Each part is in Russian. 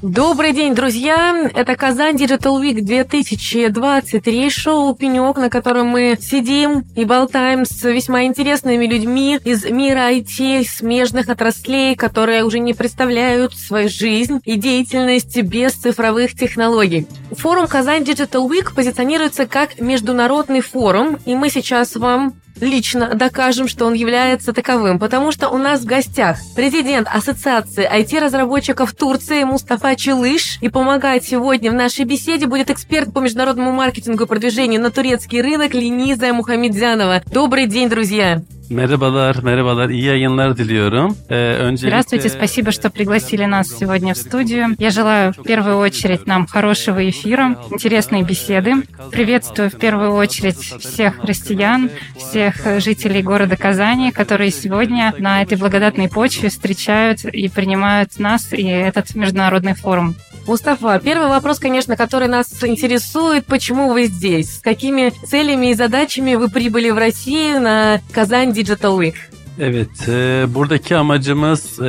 Добрый день, друзья! Это Казань Digital Week 2023, шоу «Пенек», на котором мы сидим и болтаем с весьма интересными людьми из мира IT, смежных отраслей, которые уже не представляют свою жизнь и деятельность без цифровых технологий. Форум «Казань Digital Week» позиционируется как международный форум, и мы сейчас вам лично докажем, что он является таковым, потому что у нас в гостях президент Ассоциации IT-разработчиков Турции Мустафа Челыш. И помогать сегодня в нашей беседе будет эксперт по международному маркетингу и продвижению на турецкий рынок Лениза Мухамедзянова. Добрый день, друзья! Merhabalar, merhabalar. İyi yayınlar diliyorum. Э, öncelikle... Здравствуйте, спасибо, что пригласили нас сегодня в студию. Я желаю в первую очередь нам хорошего эфира, интересной беседы. Приветствую в первую очередь всех россиян, всех жителей города Казани, которые сегодня на этой благодатной почве встречают и принимают нас и этот международный форум. Мустафа, первый вопрос, конечно, который нас интересует, почему вы здесь? С какими целями и задачами вы прибыли в Россию на Казань Digital Week? Evet, e, buradaki amacımız e,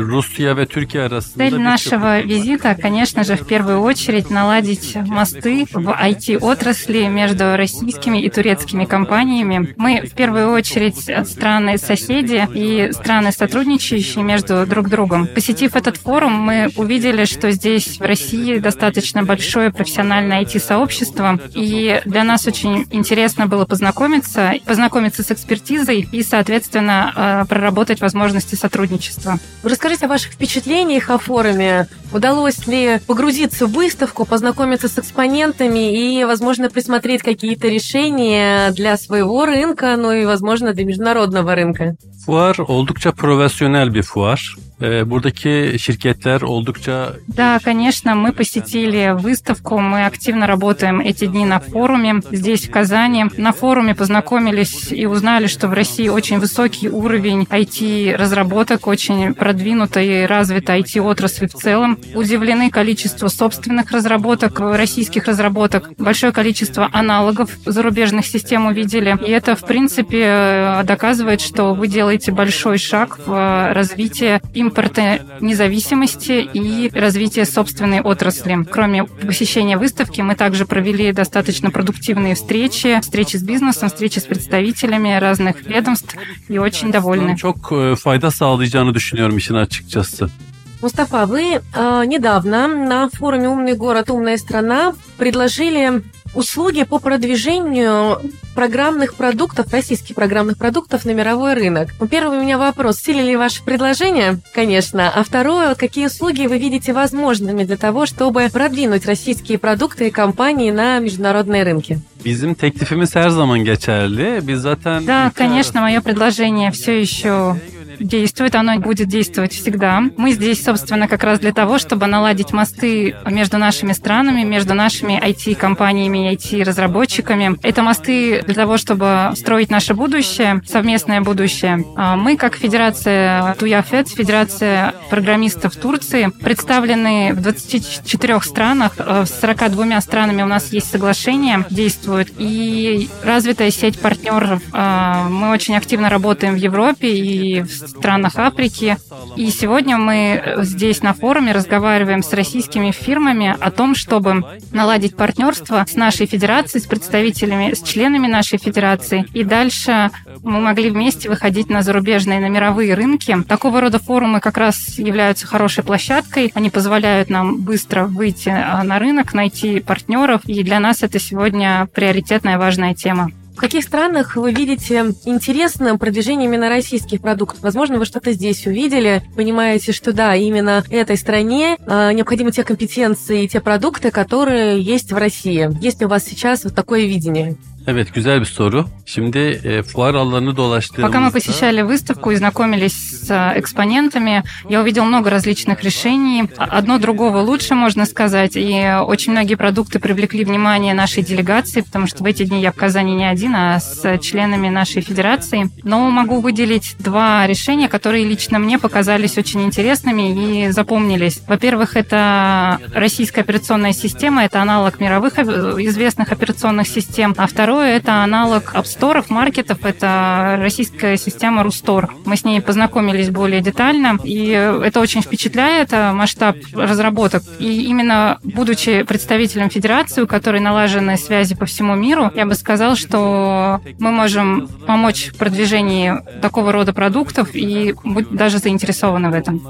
Rusya ve Türkiye arasında... Цель нашего визита, конечно же, в первую очередь наладить мосты в IT-отрасли между российскими и турецкими компаниями. Мы в первую очередь страны-соседи и страны, сотрудничающие между друг другом. Посетив этот форум, мы увидели, что здесь в России достаточно большое профессиональное IT-сообщество, и для нас очень интересно было познакомиться, познакомиться с экспертизой и, соответственно, проработать возможности сотрудничества. Расскажите о ваших впечатлениях о форуме. Удалось ли погрузиться в выставку, познакомиться с экспонентами и, возможно, присмотреть какие-то решения для своего рынка, ну и, возможно, для международного рынка? Fuar oldukça profesyonel bir fuar. Buradaki şirketler oldukça... Да, конечно, мы посетили выставку, мы активно работаем эти дни на форуме здесь, в Казани. На форуме познакомились и узнали, что в России очень высокий уровень IT-разработок, очень продвинутая и развитая IT-отрасль в целом. Удивлены количеству собственных разработок, российских разработок, большое количество аналогов зарубежных систем увидели. И это, в принципе, доказывает, что вы делаете большой шаг в развитии импорта независимости и развития собственной отрасли. Кроме посещения выставки, мы также провели достаточно продуктивные встречи, встречи с бизнесом, встречи с представителями разных ведомств и очень довольны. Çok fayda sağlayacağını düşünüyorum işin açıkçası. Мустафа, вы э, недавно на форуме «Умный город, умная страна» предложили услуги по продвижению программных продуктов, российских программных продуктов на мировой рынок. Ну, первый у меня вопрос, сили ли ваше предложение? Конечно. А второе, какие услуги вы видите возможными для того, чтобы продвинуть российские продукты и компании на международные рынки? Bizim teklifimiz her zaman geçerli. Biz zaten Да, конечно, мое предложение все еще действует, оно будет действовать всегда. Мы здесь, собственно, как раз для того, чтобы наладить мосты между нашими странами, между нашими IT-компаниями и IT-разработчиками. Это мосты для того, чтобы строить наше будущее, совместное будущее. А мы, как Федерация Туяфет, Федерация программистов Турции, представлены в 24 странах, э, с 42 странами у нас есть соглашение, действует, и развитая сеть партнеров. А, мы очень активно работаем в Европе и в странах Африки. И сегодня мы здесь на форуме разговариваем с российскими фирмами о том, чтобы наладить партнерство с нашей федерацией, с представителями, с членами нашей федерации. И дальше мы могли вместе выходить на зарубежные, на мировые рынки. Такого рода форумы как раз являются хорошей площадкой. Они позволяют нам быстро выйти а, на рынок, найти партнеров. И для нас это сегодня приоритетная важная тема. В каких странах вы видите интересным продвижение именно российских продуктов? Возможно, вы что-то здесь увидели, понимаете, что да, именно этой стране э, необходимы те компетенции и те продукты, которые есть в России. Есть ли у вас сейчас вот такое видение? Evet güzel bir soru. Şimdi e, fuar alanını dolaştığımızda... Пока мы посещали выставку и знакомились с экспонентами, я увидел много различных решений. Одно другого лучше, можно сказать. И очень многие продукты привлекли внимание нашей делегации, потому что в эти дни я в Казани не один, а с членами нашей федерации. Но могу выделить два решения, которые лично мне показались очень интересными и запомнились. Во-первых, это российская операционная система, это аналог мировых известных операционных систем. А второе второе – это аналог апсторов, маркетов. Это российская система Рустор. Мы с ней познакомились более детально, и это очень впечатляет, э, масштаб разработок. И именно будучи представителем федерации, у которой налажены связи по всему миру, я бы сказал, что мы можем помочь в продвижении такого рода продуктов и быть даже заинтересованы в этом.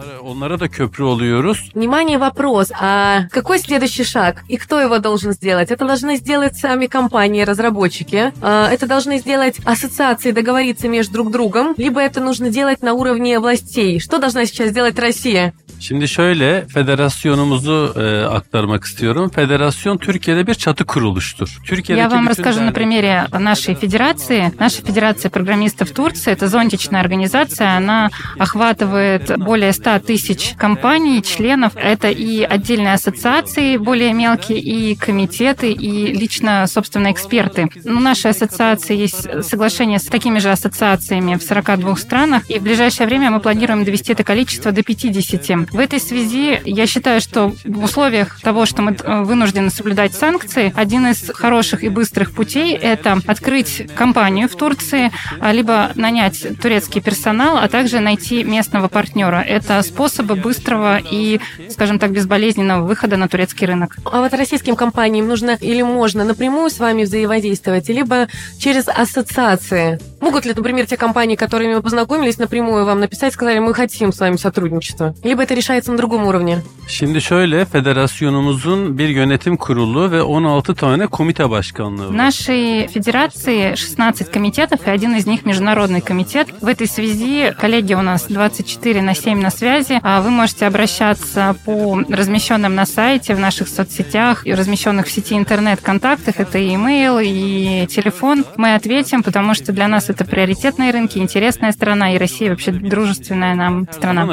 Внимание, вопрос. А какой следующий шаг? И кто его должен сделать? Это должны сделать сами компании-разработчики. А, это должны сделать ассоциации, договориться между друг другом. Либо это нужно делать на уровне властей. Что должна сейчас сделать Россия? Şimdi şöyle federasyonumuzu e, aktarmak istiyorum. Federasyon Türkiye'de bir çatı kuruluştur. Я вам расскажу на примере нашей федерации. Наша федерация программистов Турции – это зонтичная организация. Она охватывает более 100 тысяч компаний, членов. Это и отдельные ассоциации более мелкие, и комитеты, и лично, собственно, эксперты. У ну, нашей ассоциации есть соглашение с такими же ассоциациями в 42 странах, и в ближайшее время мы планируем довести это количество до 50. В этой связи я считаю, что в условиях того, что мы э, вынуждены соблюдать санкции, один из хороших и быстрых путей – это открыть компанию в Турции, а, либо нанять турецкий персонал, а также найти местного партнера. Это способы быстрого и, скажем так, безболезненного выхода на турецкий рынок. А вот российским компаниям нужно или можно напрямую с вами взаимодействовать, либо через ассоциации? Могут ли, например, те компании, которыми мы познакомились, напрямую вам написать, сказали, мы хотим с вами сотрудничество? Либо это решается на другом уровне? Şimdi şöyle, federasyonumuzun bir yönetim kurulu ve 16 tane komite başkanlığı В нашей федерации 16 комитетов, и один из них международный комитет. В этой связи коллеги у нас 24 на 7 на связи. А вы можете обращаться по размещенным на сайте, в наших соцсетях и размещенных в сети интернет контактах. Это и email, и телефон. Мы ответим, потому что для нас это приоритетные рынки, интересная страна, и Россия вообще дружественная нам страна.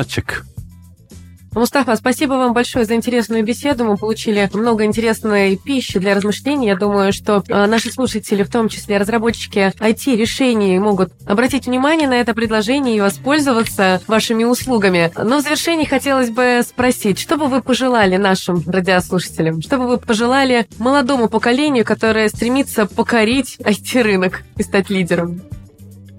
Мустафа, спасибо вам большое за интересную беседу. Мы получили много интересной пищи для размышлений. Я думаю, что э, наши слушатели, в том числе разработчики IT-решений, могут обратить внимание на это предложение и воспользоваться вашими услугами. Но в завершении хотелось бы спросить, что бы вы пожелали нашим радиослушателям? Что бы вы пожелали молодому поколению, которое стремится покорить IT-рынок и стать лидером?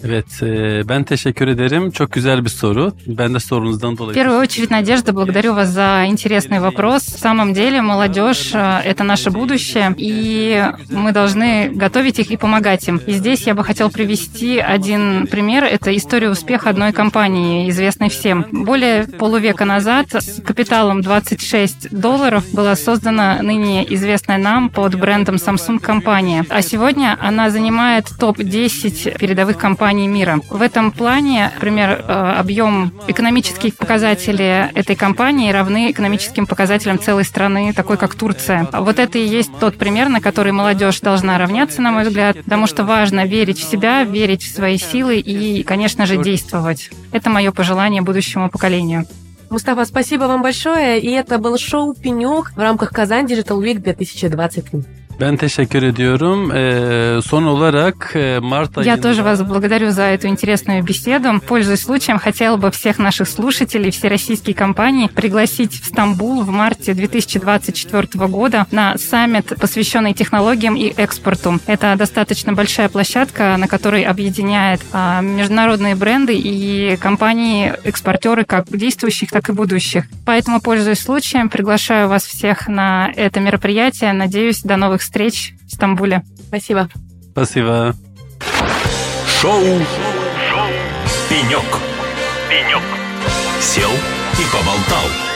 Evet, e, ben teşekkür ederim. Çok güzel bir soru. Ben de sorunuzdan dolayı. В первую очередь, Надежда, благодарю вас за интересный вопрос. В самом деле, молодежь э, – это наше будущее, и мы должны готовить их и помогать им. И здесь я бы хотел привести один пример. Это история успеха одной компании, известной всем. Более полувека назад с капиталом 26 долларов была создана ныне известная нам под брендом Samsung компания. А сегодня она занимает топ-10 передовых компаний компаний мира. В этом плане, например, э, объем экономических показателей этой компании равны экономическим показателям целой страны, такой как Турция. Вот это и есть тот пример, на который молодежь должна равняться, на мой взгляд, потому что важно верить в себя, верить в свои силы и, конечно же, действовать. Это мое пожелание будущему поколению. Мустафа, спасибо вам большое. И это был шоу «Пенек» в рамках Казань Digital Week 2023. Ben teşekkür ediyorum. Son olarak Март Я тоже вас благодарю за эту интересную беседу. Пользуясь случаем, хотела бы всех наших слушателей, все российские компании пригласить в Стамбул в марте 2024 года на саммит, посвященный технологиям и экспорту. Это достаточно большая площадка, на которой объединяет а, международные бренды и компании-экспортеры как действующих, так и будущих. Поэтому, пользуясь случаем, приглашаю вас всех на это мероприятие. Надеюсь, до новых встреч в Стамбуле. Спасибо. Спасибо. Шоу. Шоу. Пенек. Пенек. Сел и поболтал.